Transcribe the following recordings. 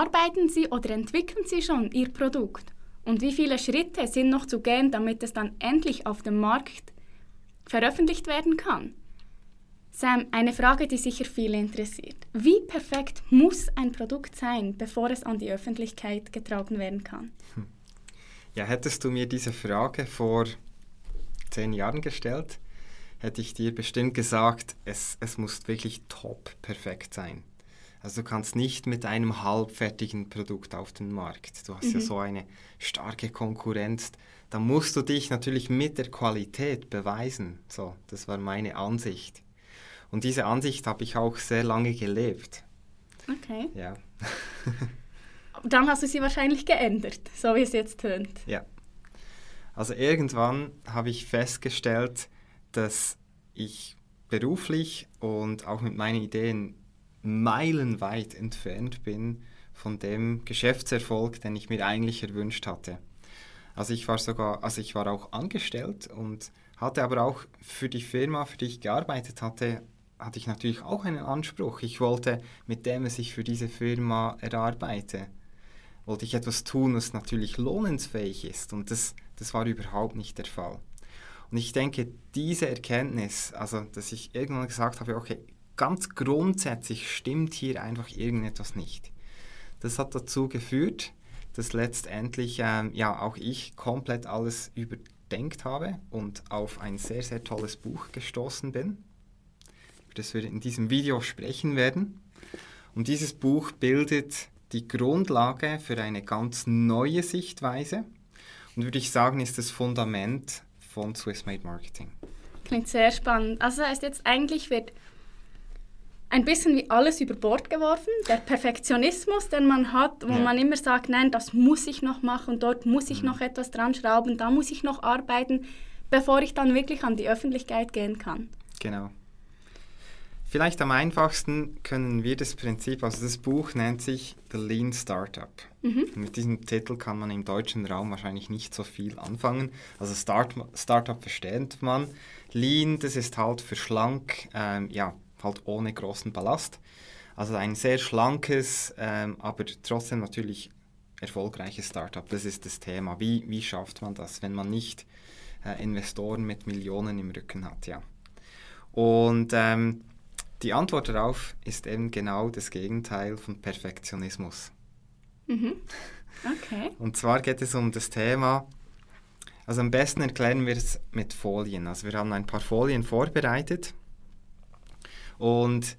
erarbeiten Sie oder entwickeln Sie schon Ihr Produkt? Und wie viele Schritte sind noch zu gehen, damit es dann endlich auf dem Markt veröffentlicht werden kann? Sam, eine Frage, die sicher viele interessiert. Wie perfekt muss ein Produkt sein, bevor es an die Öffentlichkeit getragen werden kann? Hm. Ja, hättest du mir diese Frage vor zehn Jahren gestellt, hätte ich dir bestimmt gesagt, es, es muss wirklich top perfekt sein. Also du kannst nicht mit einem halbfertigen Produkt auf den Markt. Du hast mhm. ja so eine starke Konkurrenz. Da musst du dich natürlich mit der Qualität beweisen. So, das war meine Ansicht. Und diese Ansicht habe ich auch sehr lange gelebt. Okay. Ja. Dann hast du sie wahrscheinlich geändert, so wie es jetzt tönt. Ja. Also irgendwann habe ich festgestellt, dass ich beruflich und auch mit meinen Ideen meilenweit entfernt bin von dem Geschäftserfolg, den ich mir eigentlich erwünscht hatte. Also ich war sogar, also ich war auch angestellt und hatte aber auch für die Firma, für die ich gearbeitet hatte, hatte ich natürlich auch einen Anspruch. Ich wollte mit dem, was ich für diese Firma erarbeite, wollte ich etwas tun, was natürlich lohnensfähig ist. Und das, das war überhaupt nicht der Fall. Und ich denke, diese Erkenntnis, also dass ich irgendwann gesagt habe, okay, ganz grundsätzlich stimmt hier einfach irgendetwas nicht. Das hat dazu geführt, dass letztendlich ähm, ja auch ich komplett alles überdenkt habe und auf ein sehr, sehr tolles Buch gestoßen bin, über das wir in diesem Video sprechen werden. Und dieses Buch bildet die Grundlage für eine ganz neue Sichtweise und würde ich sagen, ist das Fundament von Swiss Made Marketing. Klingt sehr spannend. Also das heißt jetzt eigentlich wird ein bisschen wie alles über Bord geworfen. Der Perfektionismus, den man hat, wo ja. man immer sagt, nein, das muss ich noch machen, dort muss ich mhm. noch etwas dran schrauben, da muss ich noch arbeiten, bevor ich dann wirklich an die Öffentlichkeit gehen kann. Genau. Vielleicht am einfachsten können wir das Prinzip, also das Buch nennt sich The Lean Startup. Mhm. Mit diesem Titel kann man im deutschen Raum wahrscheinlich nicht so viel anfangen. Also Start, Startup versteht man. Lean, das ist halt für schlank, ähm, ja, halt ohne großen Ballast. Also ein sehr schlankes, ähm, aber trotzdem natürlich erfolgreiches Startup. Das ist das Thema. Wie, wie schafft man das, wenn man nicht äh, Investoren mit Millionen im Rücken hat? Ja. Und ähm, die Antwort darauf ist eben genau das Gegenteil von Perfektionismus. Mhm. Okay. Und zwar geht es um das Thema, also am besten erklären wir es mit Folien. Also wir haben ein paar Folien vorbereitet und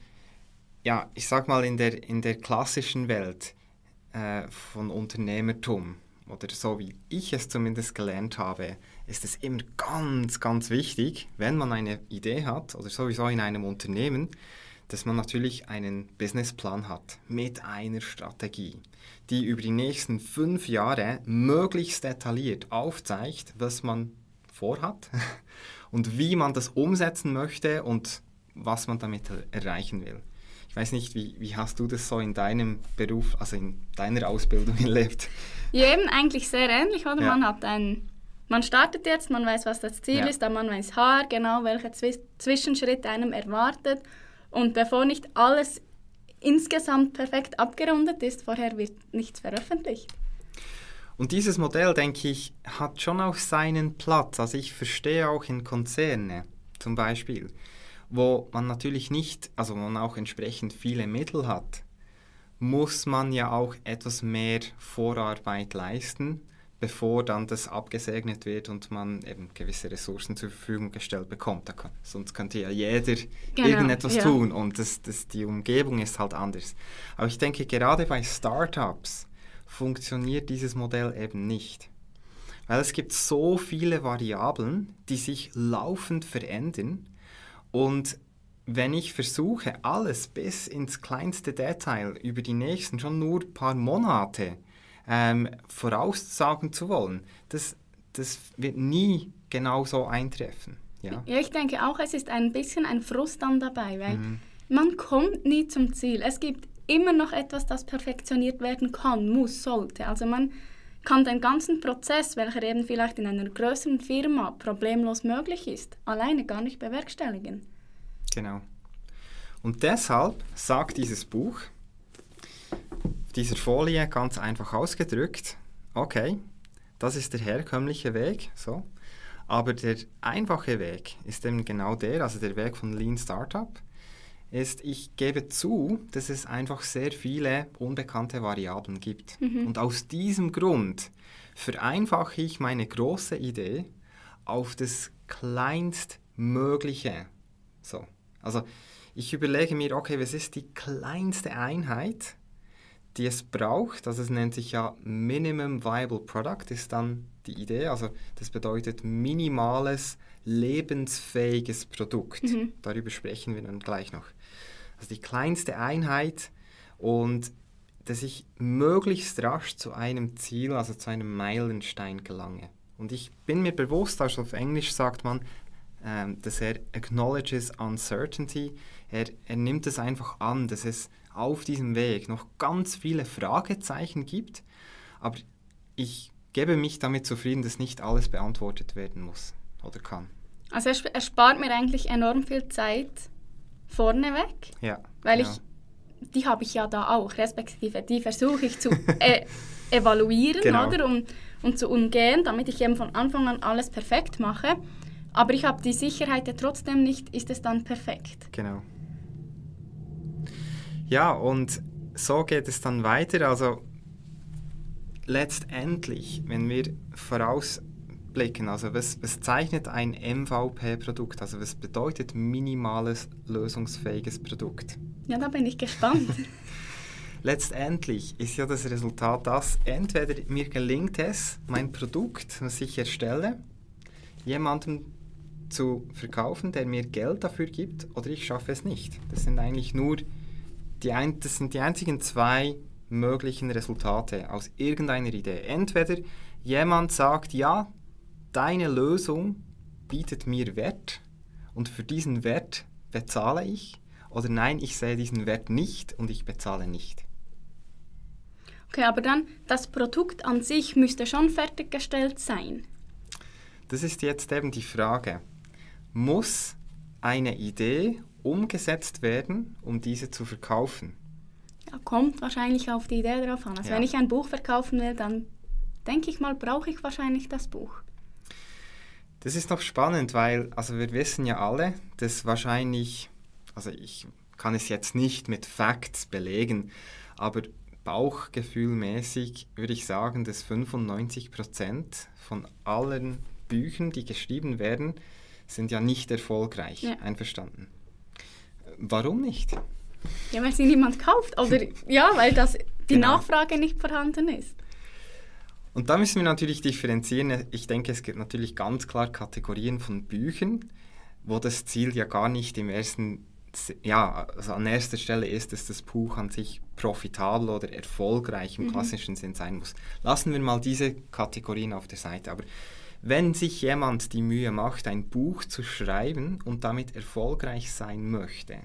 ja, ich sag mal in der, in der klassischen Welt äh, von Unternehmertum oder so wie ich es zumindest gelernt habe, ist es immer ganz, ganz wichtig, wenn man eine Idee hat oder sowieso in einem Unternehmen, dass man natürlich einen Businessplan hat mit einer Strategie, die über die nächsten fünf Jahre möglichst detailliert aufzeigt, was man vorhat und wie man das umsetzen möchte und was man damit erreichen will. Ich weiß nicht, wie, wie hast du das so in deinem Beruf, also in deiner Ausbildung erlebt? Ja, eben eigentlich sehr ähnlich, oder? Ja. Man hat ein, man startet jetzt, man weiß, was das Ziel ja. ist, aber man weiß haar genau, welche Zwischenschritte einem erwartet. Und bevor nicht alles insgesamt perfekt abgerundet ist, vorher wird nichts veröffentlicht. Und dieses Modell, denke ich, hat schon auch seinen Platz. Also ich verstehe auch in Konzerne zum Beispiel, wo man natürlich nicht, also man auch entsprechend viele Mittel hat, muss man ja auch etwas mehr Vorarbeit leisten, bevor dann das abgesegnet wird und man eben gewisse Ressourcen zur Verfügung gestellt bekommt. Kann, sonst könnte ja jeder genau, irgendetwas ja. tun und das, das, die Umgebung ist halt anders. Aber ich denke, gerade bei Startups funktioniert dieses Modell eben nicht. Weil es gibt so viele Variablen, die sich laufend verändern und wenn ich versuche, alles bis ins kleinste Detail über die nächsten schon nur ein paar Monate ähm, voraussagen zu wollen, das, das wird nie genau so eintreffen. Ja? ja, ich denke auch, es ist ein bisschen ein Frust dann dabei, weil mhm. man kommt nie zum Ziel. Es gibt immer noch etwas, das perfektioniert werden kann, muss, sollte. Also man kann den ganzen Prozess, welcher eben vielleicht in einer größeren Firma problemlos möglich ist, alleine gar nicht bewerkstelligen. Genau. Und deshalb sagt dieses Buch, dieser Folie ganz einfach ausgedrückt, okay, das ist der herkömmliche Weg, so. Aber der einfache Weg ist eben genau der, also der Weg von Lean Startup, ist, ich gebe zu, dass es einfach sehr viele unbekannte Variablen gibt. Mhm. Und aus diesem Grund vereinfache ich meine große Idee auf das kleinstmögliche. So. Also ich überlege mir, okay, was ist die kleinste Einheit, die es braucht? Also es nennt sich ja Minimum Viable Product, ist dann die Idee. Also das bedeutet minimales, lebensfähiges Produkt. Mhm. Darüber sprechen wir dann gleich noch. Also die kleinste Einheit und dass ich möglichst rasch zu einem Ziel, also zu einem Meilenstein gelange. Und ich bin mir bewusst, also auf Englisch sagt man, ähm, dass er acknowledges uncertainty. Er, er nimmt es einfach an, dass es auf diesem Weg noch ganz viele Fragezeichen gibt, aber ich gebe mich damit zufrieden, dass nicht alles beantwortet werden muss oder kann. Also er, er spart mir eigentlich enorm viel Zeit vorneweg, ja, weil genau. ich, die habe ich ja da auch, respektive die versuche ich zu äh, evaluieren, genau. oder, um, und zu umgehen, damit ich eben von Anfang an alles perfekt mache. Aber ich habe die Sicherheit ja trotzdem nicht, ist es dann perfekt. Genau. Ja, und so geht es dann weiter. Also letztendlich, wenn wir vorausblicken, also was, was zeichnet ein MVP-Produkt? Also was bedeutet minimales lösungsfähiges Produkt? Ja, da bin ich gespannt. letztendlich ist ja das Resultat das, entweder mir gelingt es, mein Produkt, was ich erstelle, jemandem zu verkaufen, der mir Geld dafür gibt, oder ich schaffe es nicht. Das sind eigentlich nur die, ein, das sind die einzigen zwei möglichen Resultate aus irgendeiner Idee. Entweder jemand sagt, ja, deine Lösung bietet mir Wert und für diesen Wert bezahle ich, oder nein, ich sehe diesen Wert nicht und ich bezahle nicht. Okay, aber dann das Produkt an sich müsste schon fertiggestellt sein. Das ist jetzt eben die Frage muss eine Idee umgesetzt werden, um diese zu verkaufen? Ja, kommt wahrscheinlich auf die Idee drauf an. Also ja. wenn ich ein Buch verkaufen will, dann denke ich mal, brauche ich wahrscheinlich das Buch. Das ist noch spannend, weil also wir wissen ja alle, dass wahrscheinlich, also ich kann es jetzt nicht mit Facts belegen, aber bauchgefühlmäßig würde ich sagen, dass 95% von allen Büchern, die geschrieben werden, sind ja nicht erfolgreich. Ja. Einverstanden. Warum nicht? Ja, weil sie niemand kauft. Oder ja, weil das, die genau. Nachfrage nicht vorhanden ist. Und da müssen wir natürlich differenzieren. Ich denke, es gibt natürlich ganz klar Kategorien von Büchern, wo das Ziel ja gar nicht im ersten, ja, also an erster Stelle ist, dass das Buch an sich profitabel oder erfolgreich im mhm. klassischen Sinn sein muss. Lassen wir mal diese Kategorien auf der Seite. Aber wenn sich jemand die Mühe macht, ein Buch zu schreiben und damit erfolgreich sein möchte,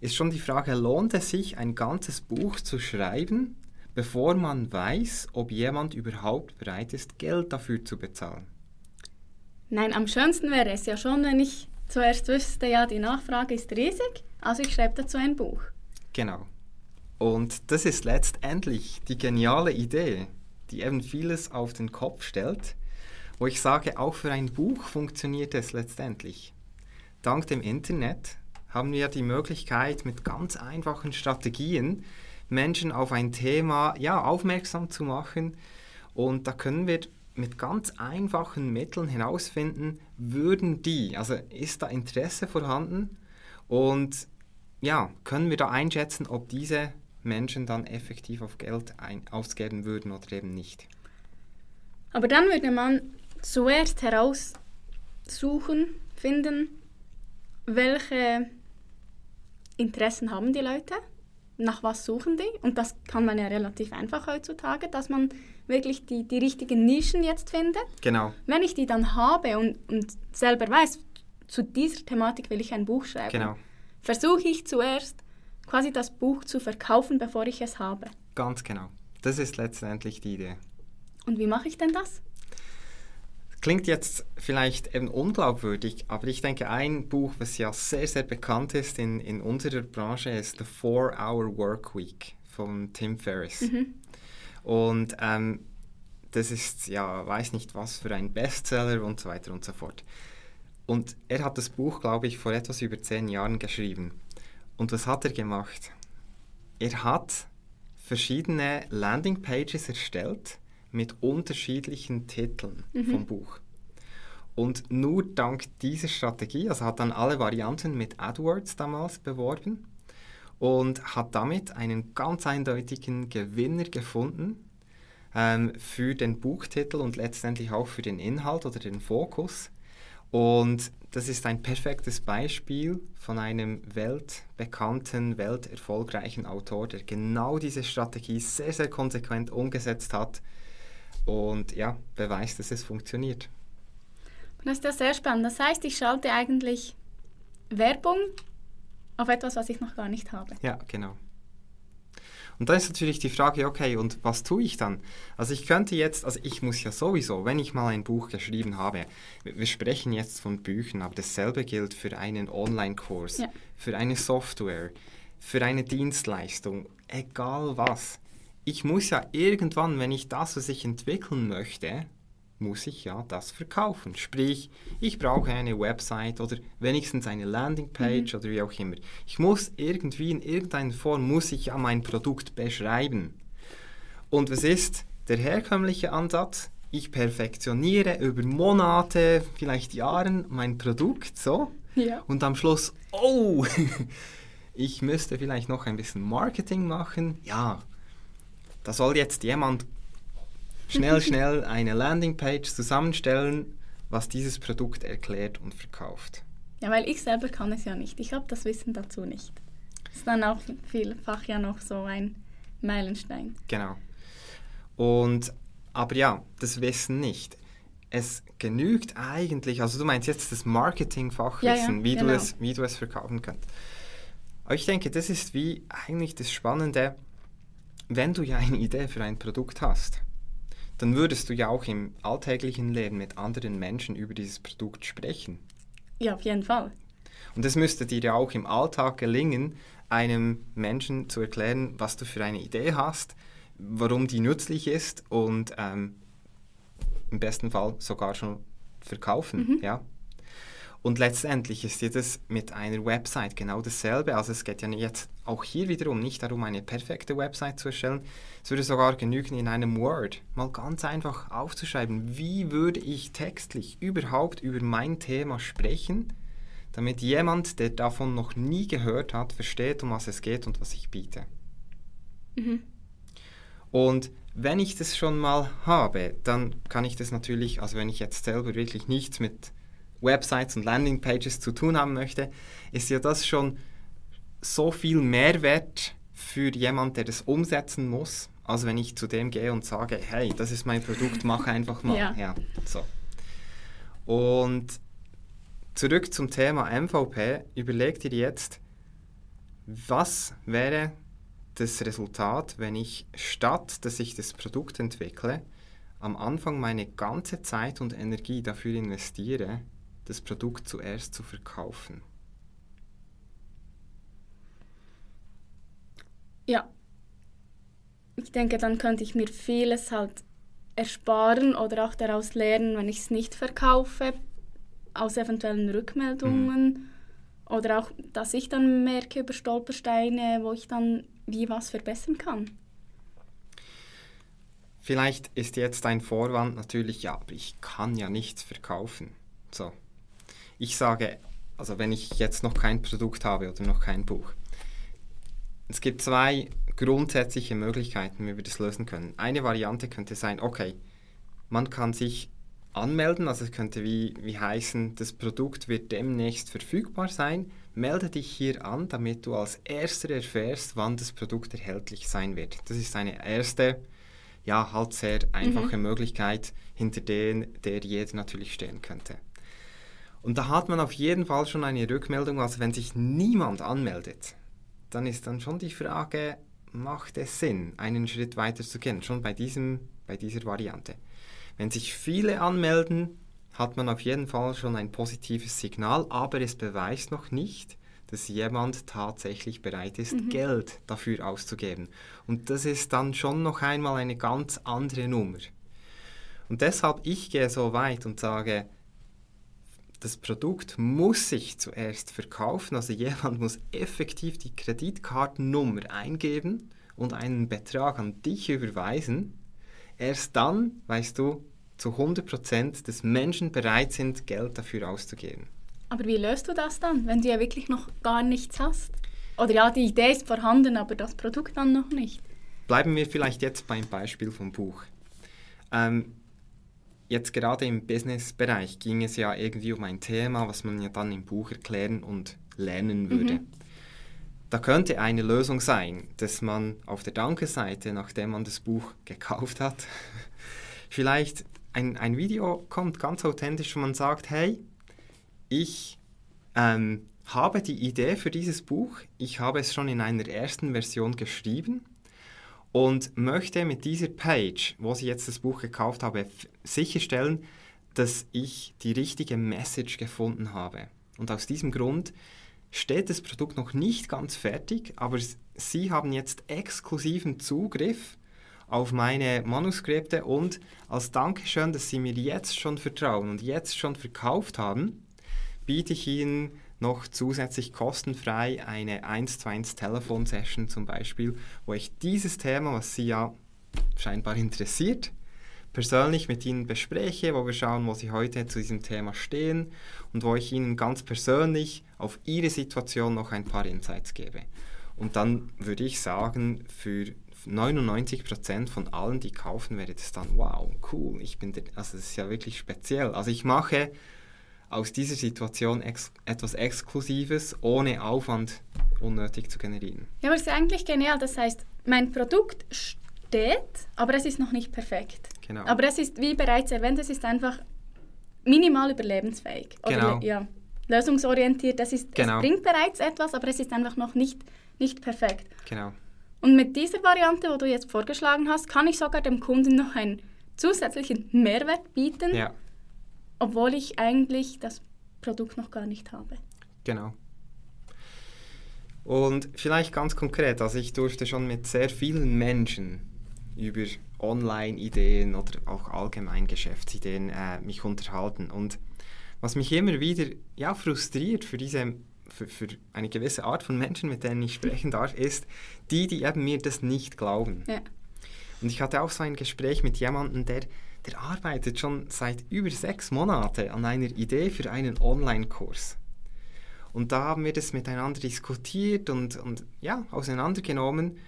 ist schon die Frage, lohnt es sich, ein ganzes Buch zu schreiben, bevor man weiß, ob jemand überhaupt bereit ist, Geld dafür zu bezahlen? Nein, am schönsten wäre es ja schon, wenn ich zuerst wüsste, ja, die Nachfrage ist riesig, also ich schreibe dazu ein Buch. Genau. Und das ist letztendlich die geniale Idee, die eben vieles auf den Kopf stellt wo ich sage, auch für ein Buch funktioniert es letztendlich. Dank dem Internet haben wir die Möglichkeit, mit ganz einfachen Strategien Menschen auf ein Thema ja, aufmerksam zu machen. Und da können wir mit ganz einfachen Mitteln herausfinden, würden die, also ist da Interesse vorhanden und ja, können wir da einschätzen, ob diese Menschen dann effektiv auf Geld ein ausgeben würden oder eben nicht. Aber dann würde man zuerst heraussuchen, finden, welche Interessen haben die Leute, nach was suchen die. Und das kann man ja relativ einfach heutzutage, dass man wirklich die, die richtigen Nischen jetzt findet. Genau. Wenn ich die dann habe und, und selber weiß, zu dieser Thematik will ich ein Buch schreiben, genau. versuche ich zuerst quasi das Buch zu verkaufen, bevor ich es habe. Ganz genau. Das ist letztendlich die Idee. Und wie mache ich denn das? Klingt jetzt vielleicht eben unglaubwürdig, aber ich denke, ein Buch, was ja sehr, sehr bekannt ist in, in unserer Branche, ist The Four-Hour Work Week von Tim Ferriss. Mhm. Und ähm, das ist, ja, weiß nicht was für ein Bestseller und so weiter und so fort. Und er hat das Buch, glaube ich, vor etwas über zehn Jahren geschrieben. Und was hat er gemacht? Er hat verschiedene Landingpages erstellt mit unterschiedlichen Titeln mhm. vom Buch. Und nur dank dieser Strategie, also hat dann alle Varianten mit AdWords damals beworben und hat damit einen ganz eindeutigen Gewinner gefunden ähm, für den Buchtitel und letztendlich auch für den Inhalt oder den Fokus. Und das ist ein perfektes Beispiel von einem weltbekannten, welterfolgreichen Autor, der genau diese Strategie sehr, sehr konsequent umgesetzt hat und ja, beweist, dass es funktioniert. Das ist ja sehr spannend. Das heißt, ich schalte eigentlich Werbung auf etwas, was ich noch gar nicht habe. Ja, genau. Und da ist natürlich die Frage, okay, und was tue ich dann? Also ich könnte jetzt, also ich muss ja sowieso, wenn ich mal ein Buch geschrieben habe, wir sprechen jetzt von Büchern, aber dasselbe gilt für einen Online-Kurs, ja. für eine Software, für eine Dienstleistung, egal was. Ich muss ja irgendwann, wenn ich das, was ich entwickeln möchte, muss ich ja das verkaufen. Sprich, ich brauche eine Website oder wenigstens eine Landingpage mhm. oder wie auch immer. Ich muss irgendwie in irgendeiner Form muss ich ja mein Produkt beschreiben. Und was ist der herkömmliche Ansatz? Ich perfektioniere über Monate, vielleicht Jahren mein Produkt so ja. und am Schluss, oh, ich müsste vielleicht noch ein bisschen Marketing machen. Ja, da soll jetzt jemand schnell, schnell eine Landingpage zusammenstellen, was dieses Produkt erklärt und verkauft. Ja, weil ich selber kann es ja nicht. Ich habe das Wissen dazu nicht. Das ist dann auch vielfach ja noch so ein Meilenstein. Genau. Und, aber ja, das Wissen nicht. Es genügt eigentlich, also du meinst jetzt das Marketingfachwissen, ja, ja, wie, genau. du es, wie du es verkaufen kannst. Aber ich denke, das ist wie eigentlich das Spannende, wenn du ja eine Idee für ein Produkt hast dann würdest du ja auch im alltäglichen Leben mit anderen Menschen über dieses Produkt sprechen. Ja, auf jeden Fall. Und es müsste dir ja auch im Alltag gelingen, einem Menschen zu erklären, was du für eine Idee hast, warum die nützlich ist und ähm, im besten Fall sogar schon verkaufen. Mhm. Ja? Und letztendlich ist das mit einer Website genau dasselbe. Also es geht ja jetzt auch hier wiederum nicht darum, eine perfekte Website zu erstellen. Es würde sogar genügen, in einem Word mal ganz einfach aufzuschreiben, wie würde ich textlich überhaupt über mein Thema sprechen, damit jemand, der davon noch nie gehört hat, versteht, um was es geht und was ich biete. Mhm. Und wenn ich das schon mal habe, dann kann ich das natürlich, also wenn ich jetzt selber wirklich nichts mit Websites und Landingpages zu tun haben möchte, ist ja das schon so viel Mehrwert für jemand, der das umsetzen muss, als wenn ich zu dem gehe und sage, hey, das ist mein Produkt, mach einfach mal. Ja. ja so. Und zurück zum Thema MVP, überleg dir jetzt, was wäre das Resultat, wenn ich statt, dass ich das Produkt entwickle, am Anfang meine ganze Zeit und Energie dafür investiere, das Produkt zuerst zu verkaufen. Ja. Ich denke, dann könnte ich mir vieles halt ersparen oder auch daraus lernen, wenn ich es nicht verkaufe, aus eventuellen Rückmeldungen. Mhm. Oder auch, dass ich dann merke über Stolpersteine, wo ich dann wie was verbessern kann. Vielleicht ist jetzt ein Vorwand natürlich, ja, aber ich kann ja nichts verkaufen. So, ich sage, also wenn ich jetzt noch kein Produkt habe oder noch kein Buch, es gibt zwei grundsätzliche Möglichkeiten, wie wir das lösen können. Eine Variante könnte sein, okay, man kann sich anmelden, also es könnte wie, wie heißen, das Produkt wird demnächst verfügbar sein. Melde dich hier an, damit du als erster erfährst, wann das Produkt erhältlich sein wird. Das ist eine erste, ja, halt sehr einfache mhm. Möglichkeit, hinter der, der jeder natürlich stehen könnte. Und da hat man auf jeden Fall schon eine Rückmeldung, also wenn sich niemand anmeldet, dann ist dann schon die Frage, macht es Sinn, einen Schritt weiter zu gehen, schon bei, diesem, bei dieser Variante. Wenn sich viele anmelden, hat man auf jeden Fall schon ein positives Signal, aber es beweist noch nicht, dass jemand tatsächlich bereit ist, mhm. Geld dafür auszugeben. Und das ist dann schon noch einmal eine ganz andere Nummer. Und deshalb, ich gehe so weit und sage, das Produkt muss sich zuerst verkaufen, also jemand muss effektiv die Kreditkartennummer eingeben und einen Betrag an dich überweisen. Erst dann weißt du zu 100%, dass Menschen bereit sind, Geld dafür auszugeben. Aber wie löst du das dann, wenn du ja wirklich noch gar nichts hast? Oder ja, die Idee ist vorhanden, aber das Produkt dann noch nicht. Bleiben wir vielleicht jetzt beim Beispiel vom Buch. Ähm, jetzt gerade im Business-Bereich ging es ja irgendwie um ein Thema, was man ja dann im Buch erklären und lernen würde. Mhm. Da könnte eine Lösung sein, dass man auf der Danke-Seite, nachdem man das Buch gekauft hat, vielleicht ein, ein Video kommt, ganz authentisch, wo man sagt, hey, ich ähm, habe die Idee für dieses Buch, ich habe es schon in einer ersten Version geschrieben und möchte mit dieser Page, wo ich jetzt das Buch gekauft habe, sicherstellen, dass ich die richtige Message gefunden habe. Und aus diesem Grund steht das Produkt noch nicht ganz fertig, aber Sie haben jetzt exklusiven Zugriff auf meine Manuskripte und als Dankeschön, dass Sie mir jetzt schon vertrauen und jetzt schon verkauft haben, biete ich Ihnen noch zusätzlich kostenfrei eine 1 zu 1 Telefonsession zum Beispiel, wo ich dieses Thema, was Sie ja scheinbar interessiert, persönlich mit Ihnen bespreche, wo wir schauen, wo Sie heute zu diesem Thema stehen und wo ich Ihnen ganz persönlich auf Ihre Situation noch ein paar Insights gebe. Und dann würde ich sagen, für 99% von allen, die kaufen, wäre das dann, wow, cool, ich bin, also das ist ja wirklich speziell. Also ich mache aus dieser Situation ex etwas Exklusives, ohne Aufwand unnötig zu generieren. Ja, aber es ist eigentlich genial. Das heißt, mein Produkt steht, aber es ist noch nicht perfekt. Genau. Aber es ist, wie bereits erwähnt, es ist einfach minimal überlebensfähig. Oder genau. ja, lösungsorientiert. Das ist, genau. Es bringt bereits etwas, aber es ist einfach noch nicht, nicht perfekt. Genau. Und mit dieser Variante, wo du jetzt vorgeschlagen hast, kann ich sogar dem Kunden noch einen zusätzlichen Mehrwert bieten. Ja obwohl ich eigentlich das Produkt noch gar nicht habe. Genau. Und vielleicht ganz konkret, also ich durfte schon mit sehr vielen Menschen über Online-Ideen oder auch allgemein Geschäftsideen äh, mich unterhalten. Und was mich immer wieder ja, frustriert für diese für, für, eine gewisse Art von Menschen, mit denen ich sprechen darf, ist die, die eben mir das nicht glauben. Ja. Und ich hatte auch so ein Gespräch mit jemandem, der der arbeitet schon seit über sechs Monaten an einer Idee für einen Online-Kurs. Und da haben wir das miteinander diskutiert und, und ja, auseinandergenommen.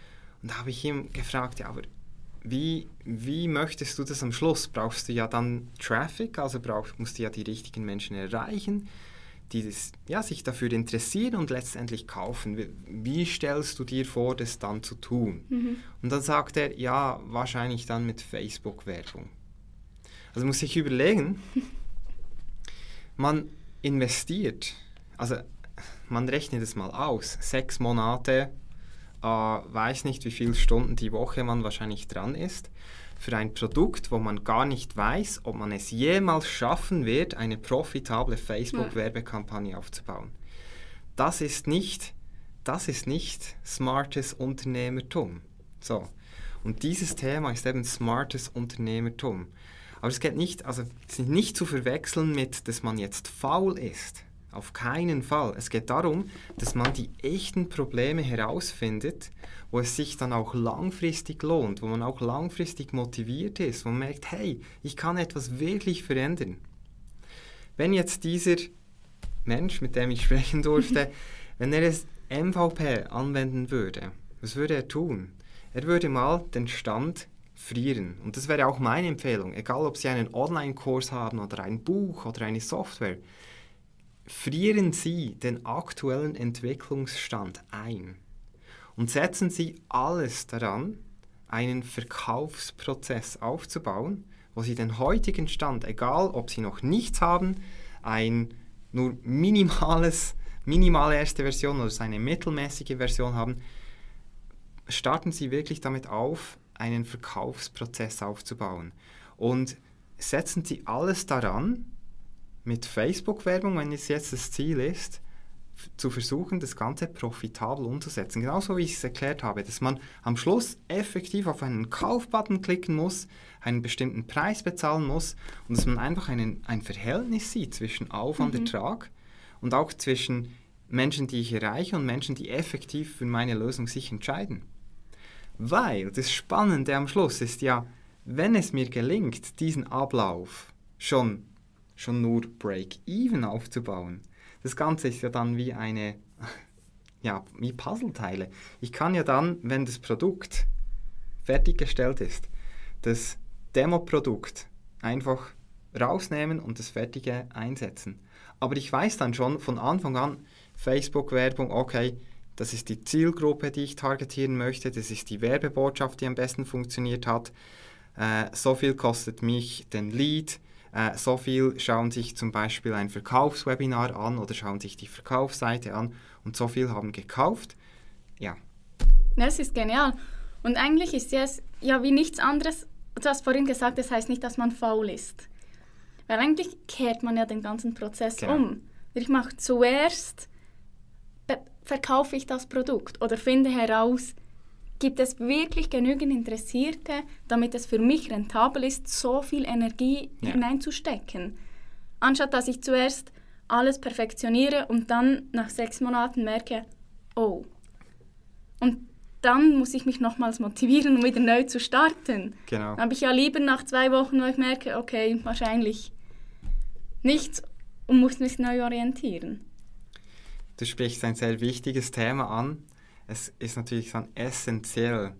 Und da habe ich ihm gefragt, ja, aber wie, wie möchtest du das am Schluss? Brauchst du ja dann Traffic, also brauchst, musst du ja die richtigen Menschen erreichen, die das, ja, sich dafür interessieren und letztendlich kaufen. Wie, wie stellst du dir vor, das dann zu tun? Mhm. Und dann sagt er, ja, wahrscheinlich dann mit Facebook-Werbung. Also muss ich überlegen, man investiert, also man rechnet es mal aus, sechs Monate, äh, weiß nicht, wie viele Stunden die Woche man wahrscheinlich dran ist, für ein Produkt, wo man gar nicht weiß, ob man es jemals schaffen wird, eine profitable Facebook-Werbekampagne aufzubauen. Das ist nicht, das ist nicht smartes Unternehmertum. So. Und dieses Thema ist eben smartes Unternehmertum. Aber es geht nicht, also es ist nicht zu verwechseln mit, dass man jetzt faul ist. Auf keinen Fall. Es geht darum, dass man die echten Probleme herausfindet, wo es sich dann auch langfristig lohnt, wo man auch langfristig motiviert ist, wo man merkt, hey, ich kann etwas wirklich verändern. Wenn jetzt dieser Mensch, mit dem ich sprechen durfte, wenn er es MVP anwenden würde, was würde er tun? Er würde mal den Stand frieren. Und das wäre auch meine Empfehlung, egal ob Sie einen Online-Kurs haben oder ein Buch oder eine Software. Frieren Sie den aktuellen Entwicklungsstand ein und setzen Sie alles daran, einen Verkaufsprozess aufzubauen, wo Sie den heutigen Stand, egal ob Sie noch nichts haben, ein nur minimales, minimale erste Version oder eine mittelmäßige Version haben, starten Sie wirklich damit auf, einen Verkaufsprozess aufzubauen. Und setzen Sie alles daran, mit Facebook-Werbung, wenn es jetzt das Ziel ist, zu versuchen, das Ganze profitabel umzusetzen. Genauso wie ich es erklärt habe, dass man am Schluss effektiv auf einen Kaufbutton klicken muss, einen bestimmten Preis bezahlen muss und dass man einfach einen, ein Verhältnis sieht zwischen Aufwand, mhm. Ertrag und auch zwischen Menschen, die ich erreiche und Menschen, die effektiv für meine Lösung sich entscheiden. Weil das Spannende am Schluss ist ja, wenn es mir gelingt, diesen Ablauf schon, schon nur Break-Even aufzubauen, das Ganze ist ja dann wie eine, ja, wie Puzzleteile. Ich kann ja dann, wenn das Produkt fertiggestellt ist, das Demo-Produkt einfach rausnehmen und das Fertige einsetzen. Aber ich weiß dann schon von Anfang an, Facebook-Werbung, okay, das ist die Zielgruppe, die ich targetieren möchte, das ist die Werbebotschaft, die am besten funktioniert hat. Äh, so viel kostet mich den Lead, äh, so viel schauen sich zum Beispiel ein Verkaufswebinar an oder schauen sich die Verkaufsseite an und so viel haben gekauft. Ja. Das ist genial. Und eigentlich ist es ja wie nichts anderes. Du hast vorhin gesagt, das heißt nicht, dass man faul ist. Weil eigentlich kehrt man ja den ganzen Prozess genau. um. Ich mache zuerst verkaufe ich das Produkt oder finde heraus, gibt es wirklich genügend Interessierte, damit es für mich rentabel ist, so viel Energie ja. hineinzustecken. Anstatt dass ich zuerst alles perfektioniere und dann nach sechs Monaten merke, oh. Und dann muss ich mich nochmals motivieren, um wieder neu zu starten. Genau. Habe ich ja lieber nach zwei Wochen, wo ich merke, okay, wahrscheinlich nichts und muss mich neu orientieren. Du sprichst ein sehr wichtiges Thema an. Es ist natürlich dann essentiell,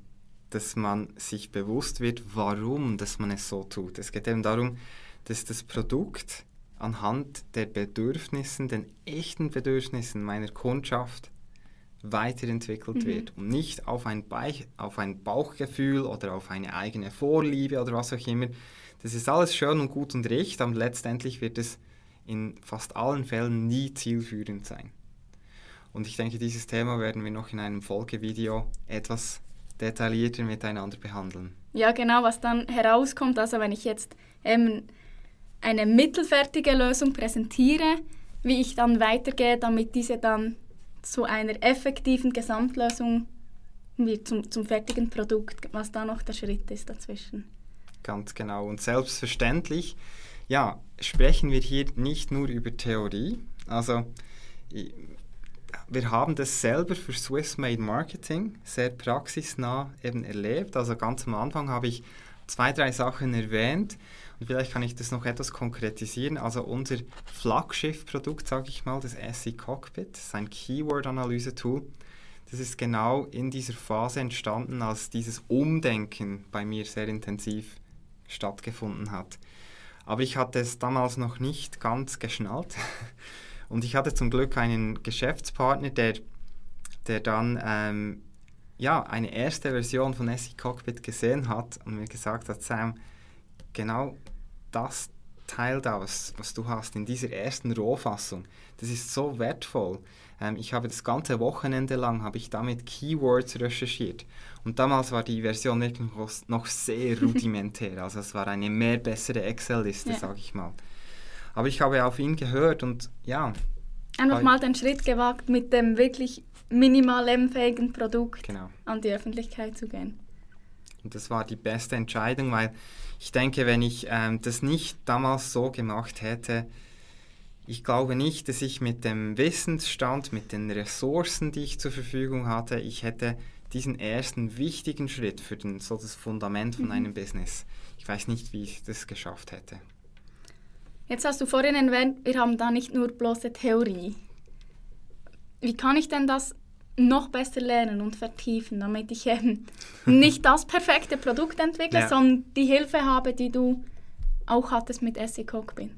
dass man sich bewusst wird, warum dass man es so tut. Es geht eben darum, dass das Produkt anhand der Bedürfnissen, den echten Bedürfnissen meiner Kundschaft weiterentwickelt mhm. wird und nicht auf ein, auf ein Bauchgefühl oder auf eine eigene Vorliebe oder was auch immer. Das ist alles schön und gut und recht, aber letztendlich wird es in fast allen Fällen nie zielführend sein. Und ich denke, dieses Thema werden wir noch in einem Folgevideo etwas detaillierter miteinander behandeln. Ja, genau, was dann herauskommt, also wenn ich jetzt ähm, eine mittelfertige Lösung präsentiere, wie ich dann weitergehe, damit diese dann zu einer effektiven Gesamtlösung wird, zum, zum fertigen Produkt, was da noch der Schritt ist dazwischen. Ganz genau. Und selbstverständlich, ja, sprechen wir hier nicht nur über Theorie. Also wir haben das selber für Swiss Made Marketing sehr praxisnah eben erlebt. Also ganz am Anfang habe ich zwei, drei Sachen erwähnt und vielleicht kann ich das noch etwas konkretisieren. Also unser Flaggschiff-Produkt, sage ich mal, das SE Cockpit, das ist ein Keyword-Analyse-Tool. Das ist genau in dieser Phase entstanden, als dieses Umdenken bei mir sehr intensiv stattgefunden hat. Aber ich hatte es damals noch nicht ganz geschnallt. Und ich hatte zum Glück einen Geschäftspartner, der, der dann ähm, ja, eine erste Version von SE Cockpit gesehen hat und mir gesagt hat, Sam, genau das Teil da, was, was du hast in dieser ersten Rohfassung, das ist so wertvoll. Ähm, ich habe das ganze Wochenende lang habe ich damit Keywords recherchiert und damals war die Version wirklich noch sehr rudimentär, also es war eine mehr bessere Excel-Liste, ja. sage ich mal. Aber ich habe auf ihn gehört und ja. Einfach mal den Schritt gewagt, mit dem wirklich minimal lernfähigen Produkt genau. an die Öffentlichkeit zu gehen. Und das war die beste Entscheidung, weil ich denke, wenn ich ähm, das nicht damals so gemacht hätte, ich glaube nicht, dass ich mit dem Wissensstand, mit den Ressourcen, die ich zur Verfügung hatte, ich hätte diesen ersten wichtigen Schritt für den, so das Fundament von mhm. einem Business. Ich weiß nicht, wie ich das geschafft hätte. Jetzt hast du vorhin erwähnt, wir haben da nicht nur bloße Theorie. Wie kann ich denn das noch besser lernen und vertiefen, damit ich eben nicht das perfekte Produkt entwickle, ja. sondern die Hilfe habe, die du auch hattest mit SE Cockpit?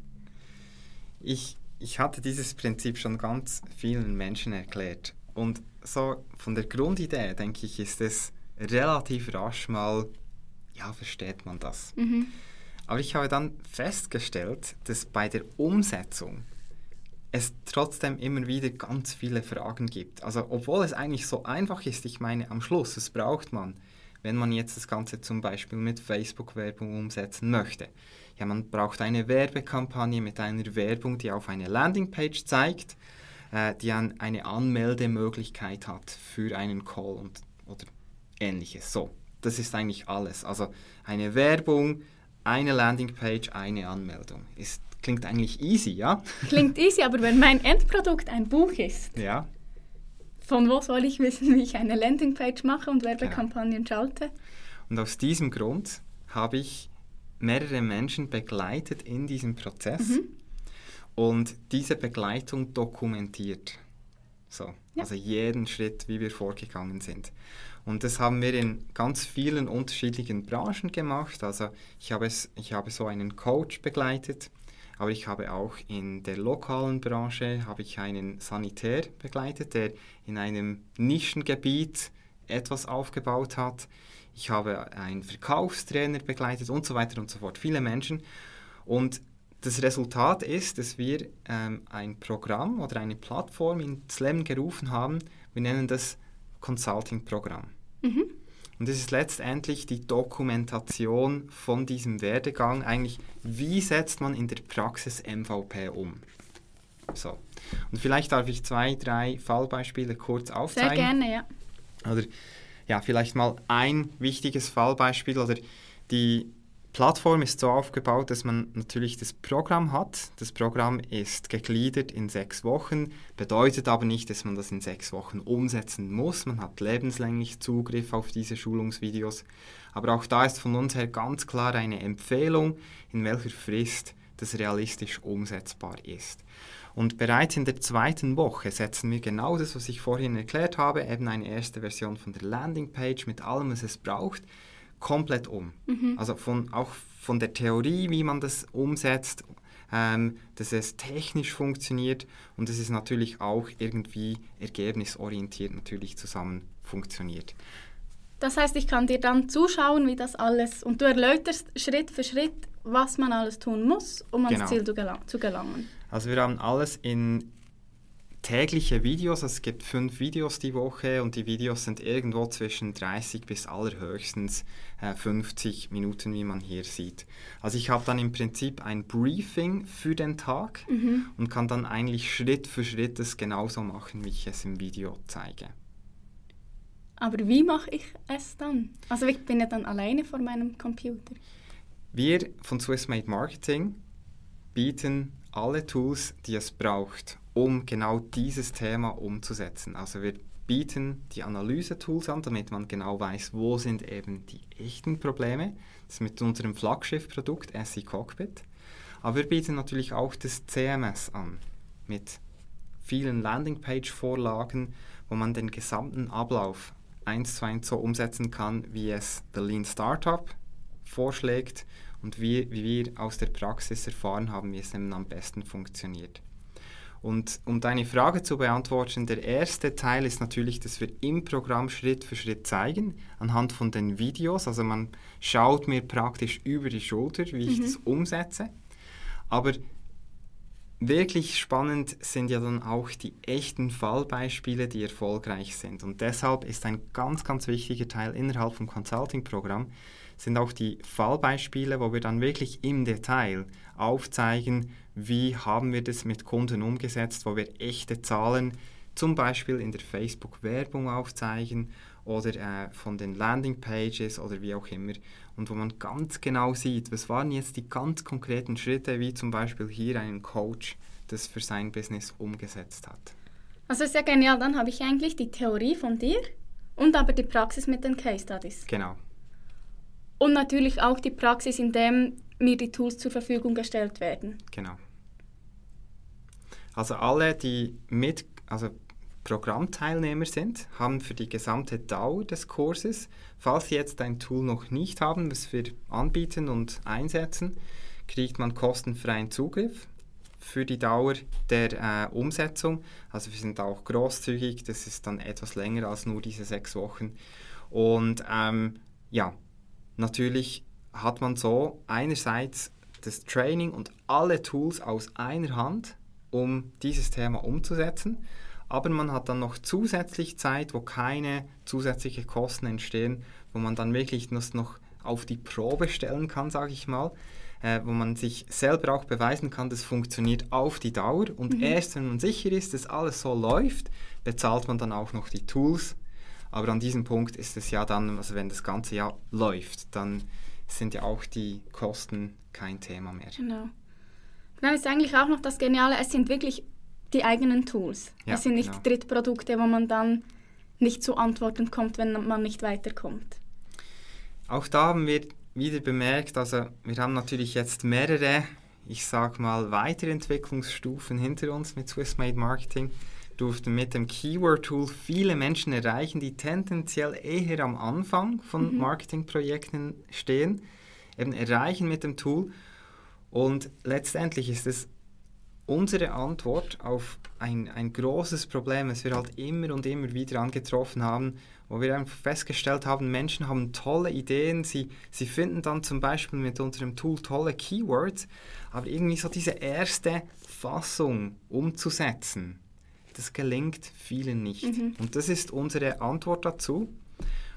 Ich, ich hatte dieses Prinzip schon ganz vielen Menschen erklärt. Und so von der Grundidee, denke ich, ist es relativ rasch mal, ja, versteht man das. Mhm. Aber ich habe dann festgestellt, dass bei der Umsetzung es trotzdem immer wieder ganz viele Fragen gibt. Also obwohl es eigentlich so einfach ist, ich meine, am Schluss, es braucht man, wenn man jetzt das Ganze zum Beispiel mit Facebook-Werbung umsetzen möchte. Ja, man braucht eine Werbekampagne mit einer Werbung, die auf eine Landingpage zeigt. äh, die an, eine Anmeldemöglichkeit hat für einen Call und, oder ähnliches. So, das ist eigentlich alles. Also eine Werbung, eine Landingpage, eine Anmeldung. Ist, klingt eigentlich easy, ja? Klingt easy, aber wenn mein Endprodukt ein Buch ist, ja. von wo soll ich wissen, wie ich eine Landingpage mache und Werbekampagnen genau. schalte? Und aus diesem Grund habe ich mehrere Menschen begleitet in diesem Prozess mhm. und diese Begleitung dokumentiert. So, ja. also jeden Schritt, wie wir vorgegangen sind. Und das haben wir in ganz vielen unterschiedlichen Branchen gemacht. Also ich habe, es, ich habe so einen Coach begleitet, aber ich habe auch in der lokalen Branche habe ich einen Sanitär begleitet, der in einem Nischengebiet etwas aufgebaut hat. Ich habe einen Verkaufstrainer begleitet und so weiter und so fort. Viele Menschen. Und das Resultat ist, dass wir ähm, ein Programm oder eine Plattform ins Leben gerufen haben. Wir nennen das Consulting-Programm. Mhm. Und es ist letztendlich die Dokumentation von diesem Werdegang, eigentlich, wie setzt man in der Praxis MVP um. So. Und vielleicht darf ich zwei, drei Fallbeispiele kurz aufzeigen. Sehr gerne, ja. Oder ja, vielleicht mal ein wichtiges Fallbeispiel oder die Plattform ist so aufgebaut, dass man natürlich das Programm hat. Das Programm ist gegliedert in sechs Wochen, bedeutet aber nicht, dass man das in sechs Wochen umsetzen muss. Man hat lebenslänglich Zugriff auf diese Schulungsvideos. Aber auch da ist von uns her ganz klar eine Empfehlung, in welcher Frist das realistisch umsetzbar ist. Und bereits in der zweiten Woche setzen wir genau das, was ich vorhin erklärt habe, eben eine erste Version von der Landingpage mit allem, was es braucht komplett um. Mhm. Also von, auch von der Theorie, wie man das umsetzt, ähm, dass es technisch funktioniert und dass es natürlich auch irgendwie ergebnisorientiert natürlich zusammen funktioniert. Das heißt, ich kann dir dann zuschauen, wie das alles und du erläuterst Schritt für Schritt, was man alles tun muss, um ans genau. Ziel zu gelangen. Also wir haben alles in tägliche Videos. Es gibt fünf Videos die Woche und die Videos sind irgendwo zwischen 30 bis allerhöchstens äh, 50 Minuten, wie man hier sieht. Also ich habe dann im Prinzip ein Briefing für den Tag mhm. und kann dann eigentlich Schritt für Schritt es genauso machen, wie ich es im Video zeige. Aber wie mache ich es dann? Also ich bin ja dann alleine vor meinem Computer. Wir von Swiss Made Marketing bieten alle Tools, die es braucht, um genau dieses Thema umzusetzen. Also wir bieten die Analyse-Tools an, damit man genau weiß, wo sind eben die echten Probleme. Das ist mit unserem Flaggschiff-Produkt SE Cockpit. Aber wir bieten natürlich auch das CMS an mit vielen Landingpage-Vorlagen, wo man den gesamten Ablauf eins zu eins so umsetzen kann, wie es The Lean Startup vorschlägt und wie, wie wir aus der Praxis erfahren haben, wie es eben am besten funktioniert. Und um deine Frage zu beantworten, der erste Teil ist natürlich, dass wir im Programm Schritt für Schritt zeigen, anhand von den Videos. Also man schaut mir praktisch über die Schulter, wie ich mhm. das umsetze. Aber wirklich spannend sind ja dann auch die echten Fallbeispiele, die erfolgreich sind. Und deshalb ist ein ganz, ganz wichtiger Teil innerhalb vom Consulting-Programm, sind auch die Fallbeispiele, wo wir dann wirklich im Detail aufzeigen, wie haben wir das mit Kunden umgesetzt, wo wir echte Zahlen zum Beispiel in der Facebook-Werbung aufzeigen oder äh, von den Landingpages oder wie auch immer und wo man ganz genau sieht, was waren jetzt die ganz konkreten Schritte, wie zum Beispiel hier ein Coach das für sein Business umgesetzt hat. Also ja genial, dann habe ich eigentlich die Theorie von dir und aber die Praxis mit den Case Studies. Genau. Und natürlich auch die Praxis, in dem mir die Tools zur Verfügung gestellt werden. Genau. Also alle, die mit, also Programmteilnehmer sind, haben für die gesamte Dauer des Kurses, falls sie jetzt ein Tool noch nicht haben, was wir anbieten und einsetzen, kriegt man kostenfreien Zugriff für die Dauer der äh, Umsetzung. Also wir sind auch großzügig, das ist dann etwas länger als nur diese sechs Wochen. Und ähm, ja, natürlich hat man so einerseits das Training und alle Tools aus einer Hand, um dieses Thema umzusetzen. Aber man hat dann noch zusätzlich Zeit, wo keine zusätzlichen Kosten entstehen, wo man dann wirklich das noch auf die Probe stellen kann, sage ich mal, äh, wo man sich selber auch beweisen kann, das funktioniert auf die Dauer. Und mhm. erst wenn man sicher ist, dass alles so läuft, bezahlt man dann auch noch die Tools. Aber an diesem Punkt ist es ja dann, also wenn das ganze Jahr läuft, dann sind ja auch die Kosten kein Thema mehr. Genau. Dann ist eigentlich auch noch das Geniale, es sind wirklich die eigenen Tools. Ja, es sind nicht genau. Drittprodukte, wo man dann nicht zu Antworten kommt, wenn man nicht weiterkommt. Auch da haben wir wieder bemerkt, also wir haben natürlich jetzt mehrere, ich sag mal, Weiterentwicklungsstufen hinter uns mit Swissmade Marketing. Durften mit dem Keyword-Tool viele Menschen erreichen, die tendenziell eher am Anfang von mhm. Marketingprojekten stehen, eben erreichen mit dem Tool. Und letztendlich ist es unsere Antwort auf ein, ein großes Problem, das wir halt immer und immer wieder angetroffen haben, wo wir einfach festgestellt haben, Menschen haben tolle Ideen, sie, sie finden dann zum Beispiel mit unserem Tool tolle Keywords, aber irgendwie so diese erste Fassung umzusetzen, das gelingt vielen nicht. Mhm. Und das ist unsere Antwort dazu.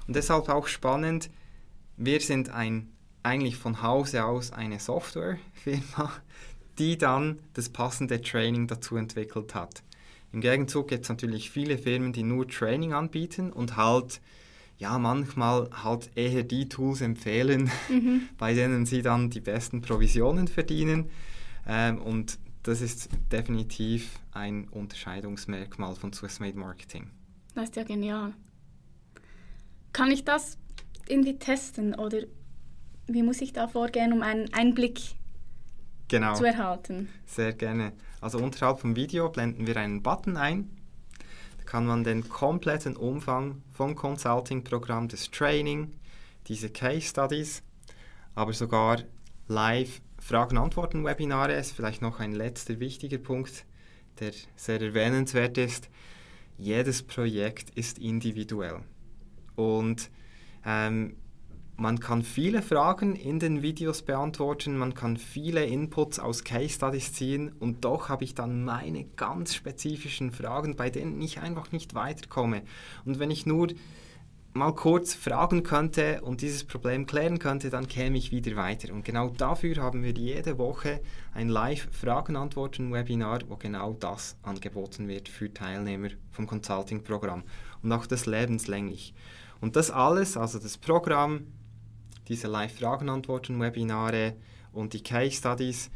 Und deshalb auch spannend, wir sind ein, eigentlich von Hause aus eine Softwarefirma, die dann das passende Training dazu entwickelt hat. Im Gegenzug gibt es natürlich viele Firmen, die nur Training anbieten und halt ja manchmal halt eher die Tools empfehlen, mhm. bei denen sie dann die besten Provisionen verdienen. Ähm, und das ist definitiv ein Unterscheidungsmerkmal von Swissmade Marketing. Das ist ja genial. Kann ich das irgendwie testen oder wie muss ich da vorgehen, um einen Einblick genau. zu erhalten. Sehr gerne. Also unterhalb vom Video blenden wir einen Button ein. Da kann man den kompletten Umfang vom Consulting-Programm, des Training, diese Case Studies, aber sogar live Fragen-Antworten-Webinare ist vielleicht noch ein letzter wichtiger Punkt, der sehr erwähnenswert ist. Jedes Projekt ist individuell. Und ähm, man kann viele Fragen in den Videos beantworten, man kann viele Inputs aus Case Studies ziehen und doch habe ich dann meine ganz spezifischen Fragen, bei denen ich einfach nicht weiterkomme. Und wenn ich nur mal kurz fragen könnte und dieses Problem klären könnte, dann käme ich wieder weiter. Und genau dafür haben wir jede Woche ein Live-Fragen-Antworten-Webinar, wo genau das angeboten wird für Teilnehmer vom Consulting-Programm und auch das lebenslänglich. Und das alles, also das Programm, diese Live-Fragen-Antworten-Webinare und die Case Studies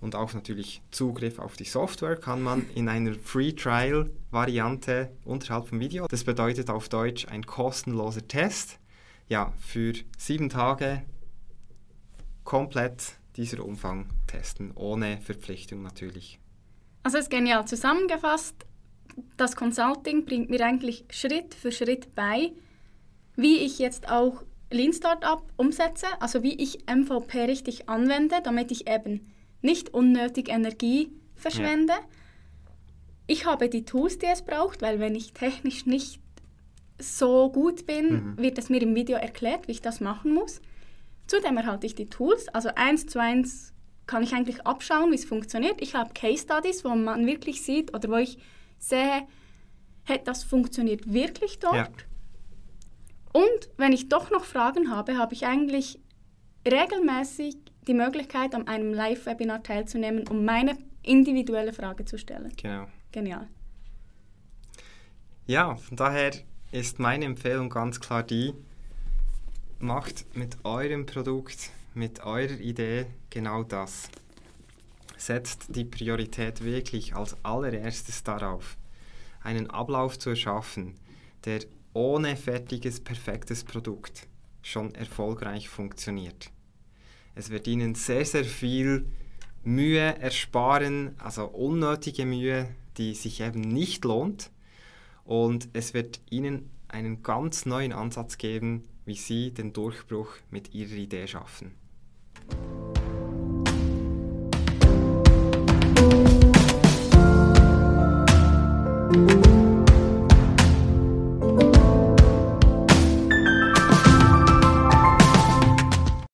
und auch natürlich Zugriff auf die Software kann man in einer Free Trial Variante unterhalb vom Video. Das bedeutet auf Deutsch ein kostenloser Test. Ja, für sieben Tage komplett dieser Umfang testen, ohne Verpflichtung natürlich. Also ist genial zusammengefasst. Das Consulting bringt mir eigentlich Schritt für Schritt bei, wie ich jetzt auch Lean Startup umsetze, also wie ich MVP richtig anwende, damit ich eben nicht unnötig Energie verschwende. Ja. Ich habe die Tools, die es braucht, weil wenn ich technisch nicht so gut bin, mhm. wird es mir im Video erklärt, wie ich das machen muss. Zudem erhalte ich die Tools, also eins zu eins kann ich eigentlich abschauen, wie es funktioniert. Ich habe Case Studies, wo man wirklich sieht oder wo ich sehe, hey, das funktioniert wirklich dort. Ja. Und wenn ich doch noch Fragen habe, habe ich eigentlich regelmäßig die Möglichkeit, an einem Live-Webinar teilzunehmen, um meine individuelle Frage zu stellen. Genau. Genial. Ja, von daher ist meine Empfehlung ganz klar die, macht mit eurem Produkt, mit eurer Idee genau das. Setzt die Priorität wirklich als allererstes darauf, einen Ablauf zu erschaffen, der ohne fertiges, perfektes Produkt schon erfolgreich funktioniert. Es wird ihnen sehr, sehr viel Mühe ersparen, also unnötige Mühe, die sich eben nicht lohnt. Und es wird ihnen einen ganz neuen Ansatz geben, wie sie den Durchbruch mit ihrer Idee schaffen. Musik